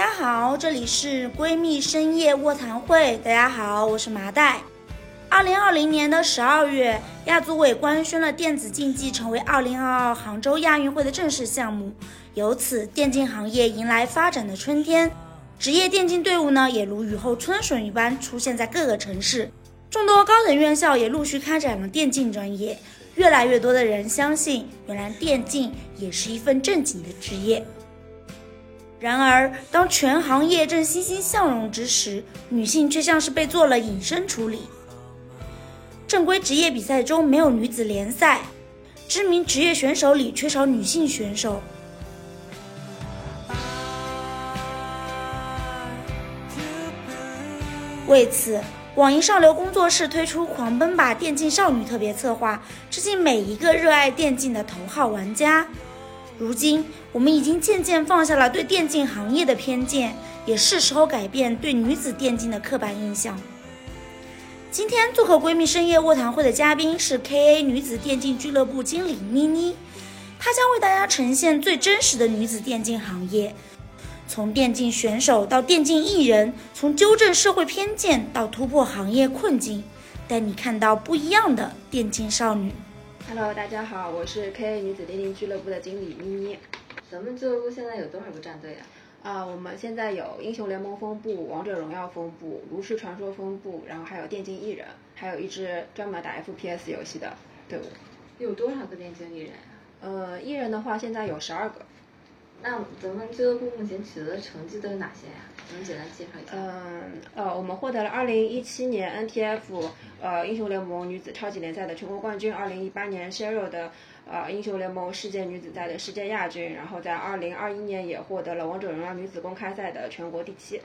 大家好，这里是闺蜜深夜卧谈会。大家好，我是麻袋。二零二零年的十二月，亚组委官宣了电子竞技成为二零二二杭州亚运会的正式项目，由此电竞行业迎来发展的春天。职业电竞队伍呢，也如雨后春笋一般出现在各个城市，众多高等院校也陆续开展了电竞专业。越来越多的人相信，原来电竞也是一份正经的职业。然而，当全行业正欣欣向荣之时，女性却像是被做了隐身处理。正规职业比赛中没有女子联赛，知名职业选手里缺少女性选手。为此，网易上流工作室推出“狂奔吧，电竞少女”特别策划，致敬每一个热爱电竞的头号玩家。如今，我们已经渐渐放下了对电竞行业的偏见，也是时候改变对女子电竞的刻板印象。今天做客闺蜜深夜卧谈会的嘉宾是 KA 女子电竞俱乐部经理妮妮，她将为大家呈现最真实的女子电竞行业，从电竞选手到电竞艺人，从纠正社会偏见到突破行业困境，带你看到不一样的电竞少女。Hello，大家好，我是 K 女子电竞俱乐部的经理咪咪。咱们俱乐部现在有多少个战队啊？啊，我们现在有英雄联盟分部、王者荣耀分部、炉石传说分部，然后还有电竞艺人，还有一支专门打 F P S 游戏的队伍。有多少个电竞艺人啊？呃，艺人的话现在有十二个。那咱们俱乐部目前取得的成绩都有哪些呀？能简单介绍一下？嗯，呃，我们获得了二零一七年 N T F 呃英雄联盟女子超级联赛的全国冠军，二零一八年 Sheryl 的呃英雄联盟世界女子赛的世界亚军，然后在二零二一年也获得了王者荣耀女子公开赛的全国第七。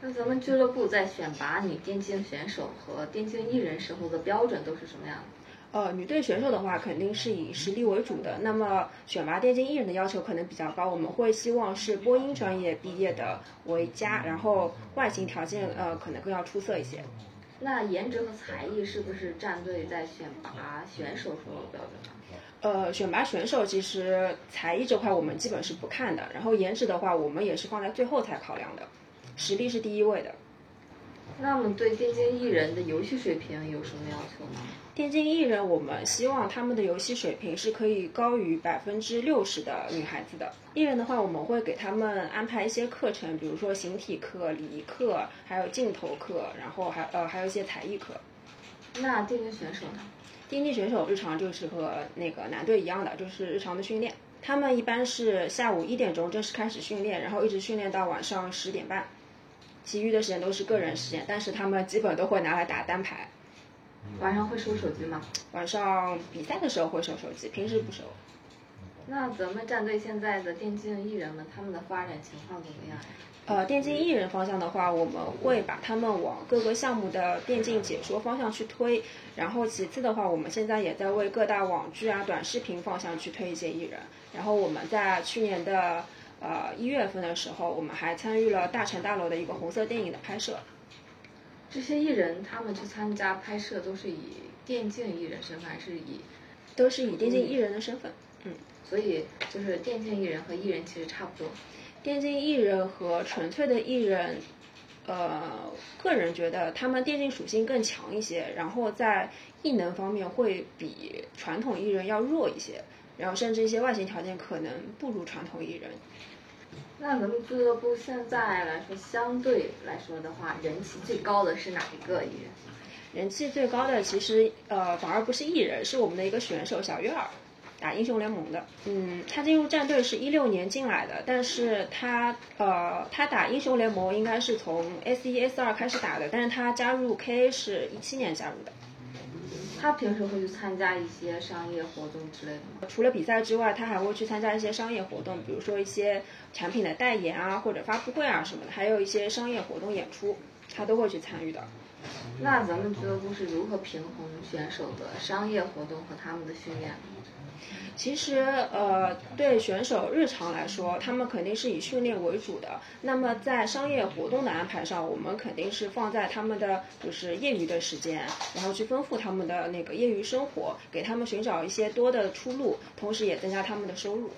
那咱们俱乐部在选拔女电竞选手和电竞艺人时候的标准都是什么样的？呃，女队选手的话，肯定是以实力为主的。那么选拔电竞艺人的要求可能比较高，我们会希望是播音专业毕业的为佳，然后外形条件呃可能更要出色一些。那颜值和才艺是不是战队在选拔选手时候的标准？呃，选拔选手其实才艺这块我们基本是不看的，然后颜值的话我们也是放在最后才考量的，实力是第一位的。那么对电竞艺人的游戏水平有什么要求吗？电竞艺人，我们希望他们的游戏水平是可以高于百分之六十的女孩子的。艺人的话，我们会给他们安排一些课程，比如说形体课、礼仪课，还有镜头课，然后还呃还有一些才艺课。那电竞选手呢？电竞选手日常就是和那个男队一样的，就是日常的训练。他们一般是下午一点钟正式开始训练，然后一直训练到晚上十点半。其余的时间都是个人时间，但是他们基本都会拿来打单排。晚上会收手机吗？晚上比赛的时候会收手机，平时不收。那咱们战队现在的电竞艺人们，他们的发展情况怎么样呀？呃，电竞艺人方向的话，我们会把他们往各个项目的电竞解说方向去推。然后其次的话，我们现在也在为各大网剧啊、短视频方向去推一些艺人。然后我们在去年的。呃，一月份的时候，我们还参与了大城大楼的一个红色电影的拍摄。这些艺人他们去参加拍摄都是以电竞艺人身份，还是以？都是以电竞艺人的身份。嗯。所以就是电竞艺人和艺人其实差不多。电竞艺人和纯粹的艺人，呃，个人觉得他们电竞属性更强一些，然后在艺能方面会比传统艺人要弱一些，然后甚至一些外形条件可能不如传统艺人。那咱们俱乐部现在来说，相对来说的话，人气最高的是哪一个艺人？人气最高的其实呃，反而不是艺人，是我们的一个选手小月儿，打英雄联盟的。嗯，他进入战队是一六年进来的，但是他呃，他打英雄联盟应该是从 S 一 S 二开始打的，但是他加入 KA 是一七年加入的。他平时会去参加一些商业活动之类的吗？除了比赛之外，他还会去参加一些商业活动，比如说一些产品的代言啊，或者发布会啊什么的，还有一些商业活动演出，他都会去参与的。那咱们俱乐部是如何平衡选手的商业活动和他们的训练？其实，呃，对选手日常来说，他们肯定是以训练为主的。那么在商业活动的安排上，我们肯定是放在他们的就是业余的时间，然后去丰富他们的那个业余生活，给他们寻找一些多的出路，同时也增加他们的收入。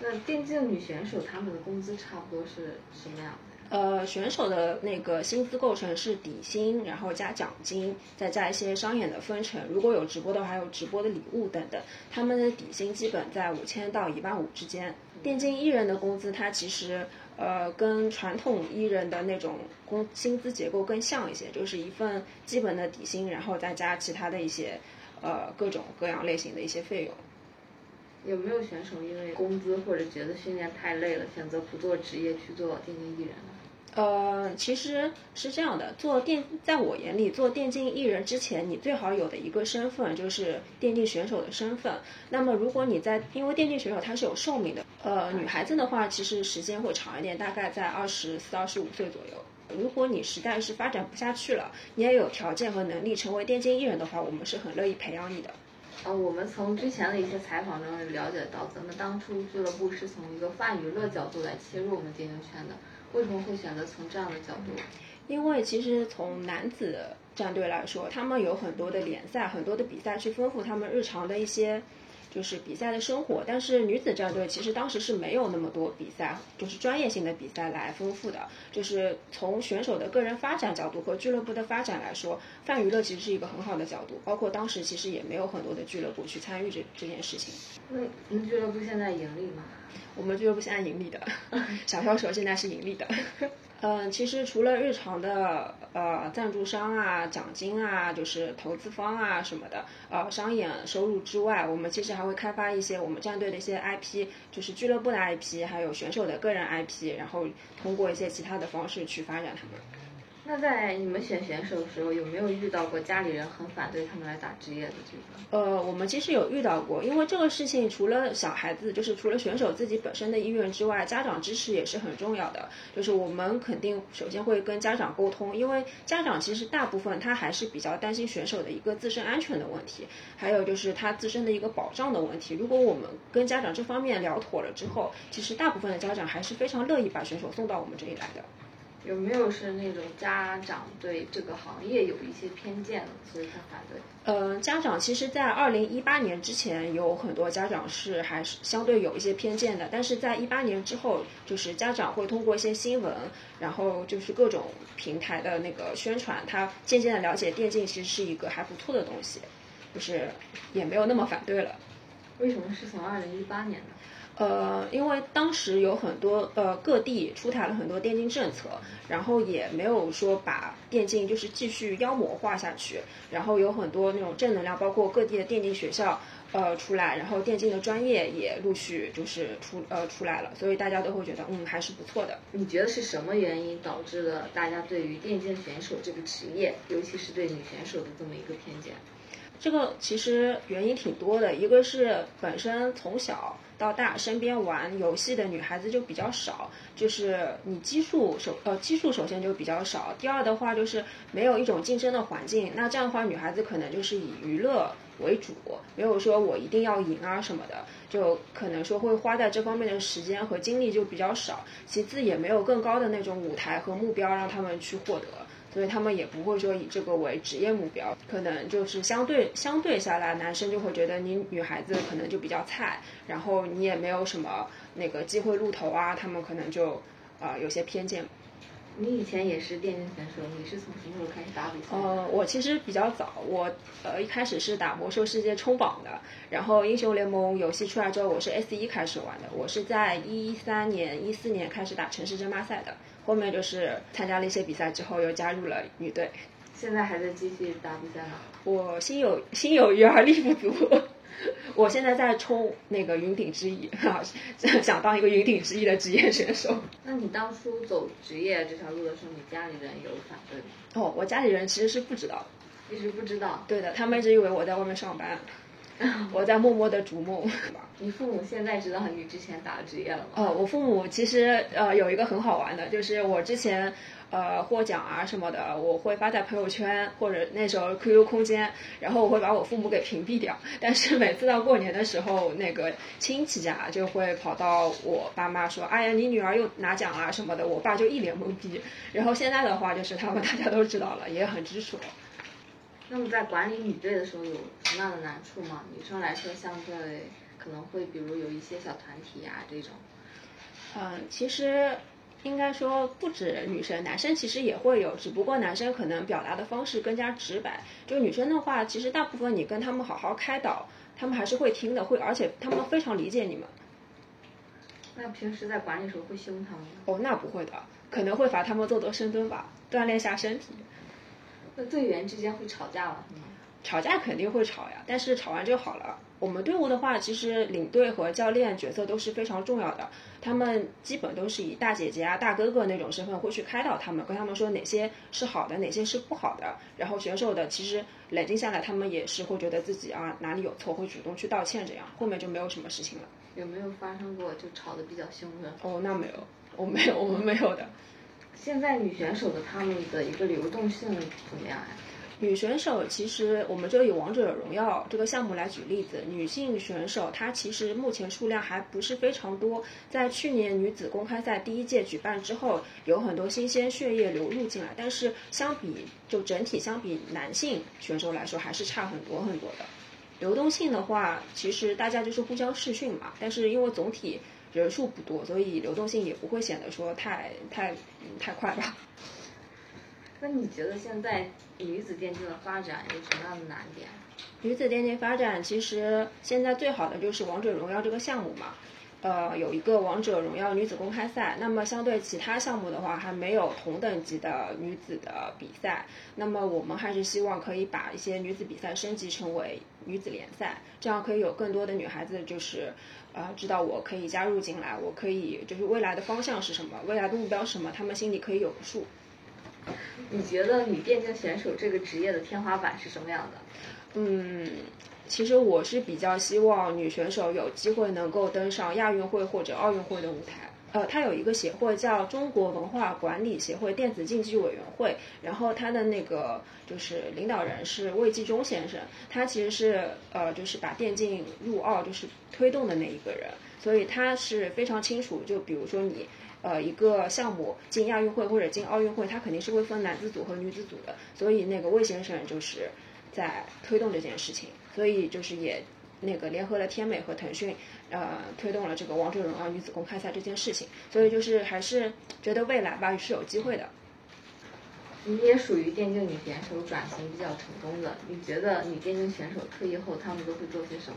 那电竞女选手她们的工资差不多是什么样？呃，选手的那个薪资构成是底薪，然后加奖金，再加一些商演的分成。如果有直播的话，还有直播的礼物等等。他们的底薪基本在五千到一万五之间。电竞艺人的工资，它其实呃跟传统艺人的那种工薪资结构更像一些，就是一份基本的底薪，然后再加其他的一些呃各种各样类型的一些费用。有没有选手因为工资或者觉得训练太累了，选择不做职业去做电竞艺人呢？呃，其实是这样的，做电，在我眼里，做电竞艺人之前，你最好有的一个身份就是电竞选手的身份。那么，如果你在，因为电竞选手他是有寿命的，呃，女孩子的话，其实时间会长一点，大概在二十四、二十五岁左右。如果你实在是发展不下去了，你也有条件和能力成为电竞艺人的话，我们是很乐意培养你的。呃，我们从之前的一些采访中了解到，咱们当初俱乐部是从一个泛娱乐角度来切入我们电竞圈的。为什么会选择从这样的角度？因为其实从男子战队来说，他们有很多的联赛，很多的比赛去丰富他们日常的一些就是比赛的生活。但是女子战队其实当时是没有那么多比赛，就是专业性的比赛来丰富的。就是从选手的个人发展角度和俱乐部的发展来说，泛娱乐其实是一个很好的角度。包括当时其实也没有很多的俱乐部去参与这这件事情。那您俱乐部现在盈利吗？我们俱乐部现在盈利的，小销售现在是盈利的。嗯，其实除了日常的呃赞助商啊、奖金啊，就是投资方啊什么的，呃商演收入之外，我们其实还会开发一些我们战队的一些 IP，就是俱乐部的 IP，还有选手的个人 IP，然后通过一些其他的方式去发展他们。那在你们选选手的时候，有没有遇到过家里人很反对他们来打职业的这个？呃，我们其实有遇到过，因为这个事情除了小孩子，就是除了选手自己本身的意愿之外，家长支持也是很重要的。就是我们肯定首先会跟家长沟通，因为家长其实大部分他还是比较担心选手的一个自身安全的问题，还有就是他自身的一个保障的问题。如果我们跟家长这方面聊妥了之后，其实大部分的家长还是非常乐意把选手送到我们这里来的。有没有是那种家长对这个行业有一些偏见所以他反对？呃，家长其实，在二零一八年之前，有很多家长是还是相对有一些偏见的。但是在一八年之后，就是家长会通过一些新闻，然后就是各种平台的那个宣传，他渐渐的了解电竞其实是一个还不错的东西，就是也没有那么反对了。为什么是从二零一八年呢？呃，因为当时有很多呃各地出台了很多电竞政策，然后也没有说把电竞就是继续妖魔化下去，然后有很多那种正能量，包括各地的电竞学校呃出来，然后电竞的专业也陆续就是出呃出来了，所以大家都会觉得嗯还是不错的。你觉得是什么原因导致了大家对于电竞选手这个职业，尤其是对女选手的这么一个偏见？这个其实原因挺多的，一个是本身从小。到大身边玩游戏的女孩子就比较少，就是你基数首呃基数首先就比较少，第二的话就是没有一种竞争的环境，那这样的话女孩子可能就是以娱乐为主，没有说我一定要赢啊什么的，就可能说会花在这方面的时间和精力就比较少，其次也没有更高的那种舞台和目标让他们去获得。所以他们也不会说以这个为职业目标，可能就是相对相对下来，男生就会觉得你女孩子可能就比较菜，然后你也没有什么那个机会露头啊，他们可能就啊有些偏见。你以前也是电竞选手，你是从什么时候开始打比赛？呃，我其实比较早，我呃一开始是打魔兽世界冲榜的，然后英雄联盟游戏出来之后，我是 S 一开始玩的，我是在一三年、一四年开始打城市争霸赛的。后面就是参加了一些比赛之后，又加入了女队。现在还在继续打比赛吗？我心有心有余而力不足。我现在在冲那个云顶之弈，想当一个云顶之弈的职业选手。那你当初走职业这条路的时候，你家里人有反对吗？哦，我家里人其实是不知道的，一直不知道。对的，他们一直以为我在外面上班。我在默默的逐梦。你父母现在知道你之前打职业了吗？哦，我父母其实呃有一个很好玩的，就是我之前呃获奖啊什么的，我会发在朋友圈或者那时候 QQ 空间，然后我会把我父母给屏蔽掉。但是每次到过年的时候，那个亲戚家就会跑到我爸妈说：“哎呀，你女儿又拿奖啊什么的。”我爸就一脸懵逼。然后现在的话，就是他们大家都知道了，也很支持我。那么在管理女队的时候有什么样的难处吗？女生来说相对可能会比如有一些小团体呀、这种。嗯，其实应该说不止女生，男生其实也会有，只不过男生可能表达的方式更加直白。就女生的话，其实大部分你跟他们好好开导，他们还是会听的，会而且他们非常理解你们。那平时在管理时候会凶他们吗？哦，那不会的，可能会罚他们做做深蹲吧，锻炼下身体。那队员之间会吵架吗？吵架肯定会吵呀，但是吵完就好了。我们队伍的话，其实领队和教练角色都是非常重要的，他们基本都是以大姐姐啊、大哥哥那种身份会去开导他们，跟他们说哪些是好的，哪些是不好的。然后选手的其实冷静下来，他们也是会觉得自己啊哪里有错，会主动去道歉，这样后面就没有什么事情了。有没有发生过就吵得比较凶的？哦，那没有，我没有，我们没有的。现在女选手的她们的一个流动性怎么样呀？女选手其实，我们就以王者荣耀这个项目来举例子，女性选手她其实目前数量还不是非常多。在去年女子公开赛第一届举办之后，有很多新鲜血液流入进来，但是相比就整体相比男性选手来说，还是差很多很多的。流动性的话，其实大家就是互相试训嘛，但是因为总体人数不多，所以流动性也不会显得说太太嗯太快吧。那你觉得现在女子电竞的发展有什么样的难点？女子电竞发展其实现在最好的就是王者荣耀这个项目嘛，呃，有一个王者荣耀女子公开赛。那么相对其他项目的话，还没有同等级的女子的比赛。那么我们还是希望可以把一些女子比赛升级成为女子联赛，这样可以有更多的女孩子就是，呃，知道我可以加入进来，我可以就是未来的方向是什么，未来的目标是什么，她们心里可以有个数。你觉得女电竞选手这个职业的天花板是什么样的？嗯，其实我是比较希望女选手有机会能够登上亚运会或者奥运会的舞台。呃，它有一个协会叫中国文化管理协会电子竞技委员会，然后他的那个就是领导人是魏纪中先生，他其实是呃就是把电竞入奥就是推动的那一个人，所以他是非常清楚，就比如说你。呃，一个项目进亚运会或者进奥运会，它肯定是会分男子组和女子组的，所以那个魏先生就是在推动这件事情，所以就是也那个联合了天美和腾讯，呃，推动了这个王者荣耀女子公开赛这件事情，所以就是还是觉得未来吧是有机会的。你也属于电竞女选手转型比较成功的，你觉得女电竞选手退役后他们都会做些什么？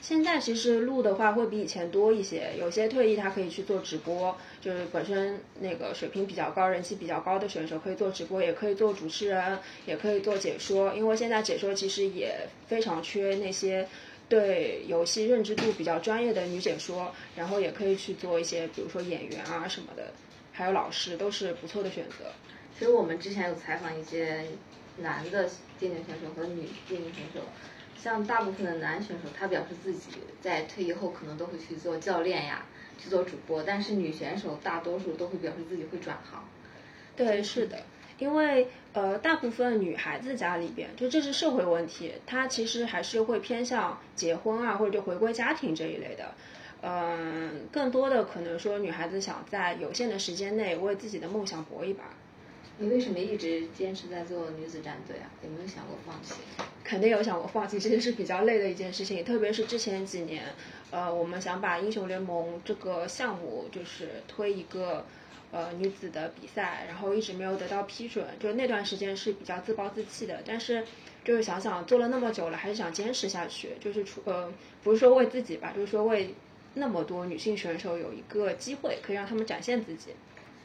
现在其实路的话会比以前多一些，有些退役他可以去做直播，就是本身那个水平比较高、人气比较高的选手可以做直播，也可以做主持人，也可以做解说。因为现在解说其实也非常缺那些对游戏认知度比较专业的女解说，然后也可以去做一些比如说演员啊什么的，还有老师都是不错的选择。其实我们之前有采访一些男的电竞选手和女电竞选手。像大部分的男选手，他表示自己在退役后可能都会去做教练呀，去做主播。但是女选手大多数都会表示自己会转行。对，是的，因为呃，大部分女孩子家里边，就这是社会问题，她其实还是会偏向结婚啊，或者就回归家庭这一类的。嗯，更多的可能说女孩子想在有限的时间内为自己的梦想搏一把。你为什么一直坚持在做女子战队啊？有没有想过放弃？肯定有想过放弃，这件是比较累的一件事情。特别是之前几年，呃，我们想把英雄联盟这个项目就是推一个呃女子的比赛，然后一直没有得到批准，就那段时间是比较自暴自弃的。但是就是想想做了那么久了，还是想坚持下去。就是出呃不是说为自己吧，就是说为那么多女性选手有一个机会，可以让他们展现自己。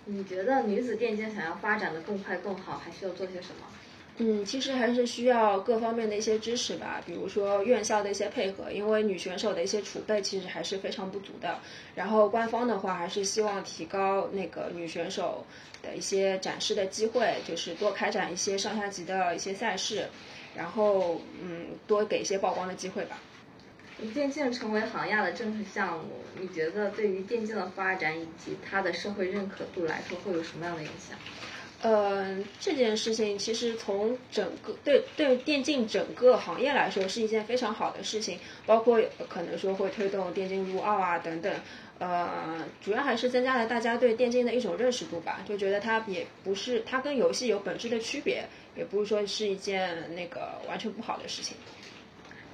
你觉得女子电竞想要发展的更快更好，还需要做些什么？嗯，其实还是需要各方面的一些支持吧，比如说院校的一些配合，因为女选手的一些储备其实还是非常不足的。然后官方的话，还是希望提高那个女选手的一些展示的机会，就是多开展一些上下级的一些赛事，然后嗯，多给一些曝光的机会吧。电竞成为行业的正式项目，你觉得对于电竞的发展以及它的社会认可度来说，会有什么样的影响？呃，这件事情其实从整个对对电竞整个行业来说是一件非常好的事情，包括可能说会推动电竞入奥啊等等。呃，主要还是增加了大家对电竞的一种认识度吧，就觉得它也不是它跟游戏有本质的区别，也不是说是一件那个完全不好的事情。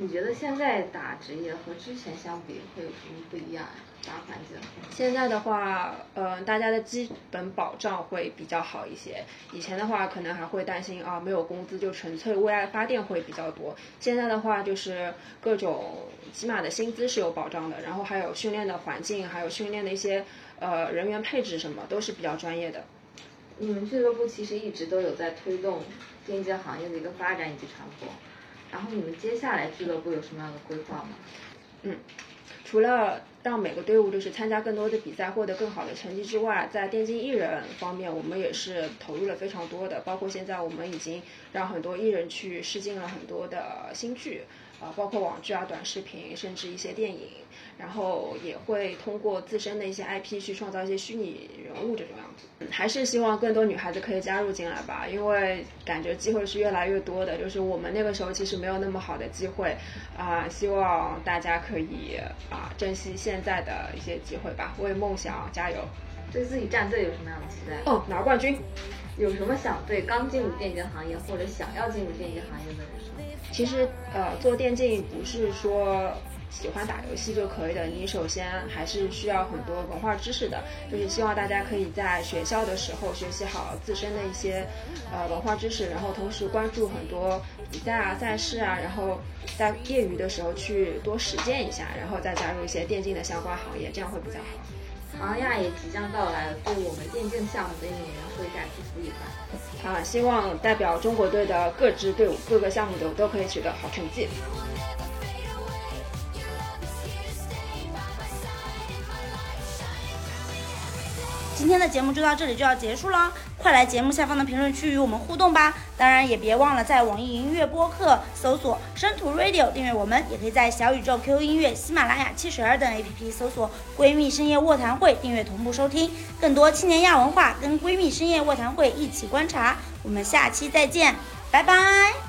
你觉得现在打职业和之前相比会有什么不一样呀？打环境？现在的话，呃，大家的基本保障会比较好一些。以前的话，可能还会担心啊，没有工资就纯粹为爱发电会比较多。现在的话，就是各种起码的薪资是有保障的，然后还有训练的环境，还有训练的一些呃人员配置什么都是比较专业的。你们俱乐部其实一直都有在推动电竞行业的一个发展以及传播。然后你们接下来俱乐部有什么样的规划吗？嗯，除了让每个队伍就是参加更多的比赛，获得更好的成绩之外，在电竞艺人方面，我们也是投入了非常多的。包括现在我们已经让很多艺人去试镜了很多的新剧，啊，包括网剧啊、短视频，甚至一些电影。然后也会通过自身的一些 IP 去创造一些虚拟人物这种样子。还是希望更多女孩子可以加入进来吧，因为感觉机会是越来越多的。就是我们那个时候其实没有那么好的机会，啊，希望大家可以啊珍惜现在的一些机会吧，为梦想加油。对自己战队有什么样的期待？哦，拿冠军。有什么想对刚进入电竞行业或者想要进入电竞行业的人说？其实呃，做电竞不是说。喜欢打游戏就可以的，你首先还是需要很多文化知识的，就是希望大家可以在学校的时候学习好自身的一些呃文化知识，然后同时关注很多比赛啊、赛事啊，然后在业余的时候去多实践一下，然后再加入一些电竞的相关行业，这样会比较好。杭亚也即将到来，对我们电竞项目的运营员说一下祝福语吧。啊，希望代表中国队的各支队伍、各个项目都都可以取得好成绩。今天的节目就到这里就要结束了，快来节目下方的评论区与我们互动吧！当然也别忘了在网易云音乐播客搜索“生图 Radio” 订阅我们，也可以在小宇宙、QQ 音乐、喜马拉雅、汽水儿等 APP 搜索“闺蜜深夜卧谈会”订阅同步收听更多青年亚文化，跟闺蜜深夜卧谈会一起观察。我们下期再见，拜拜。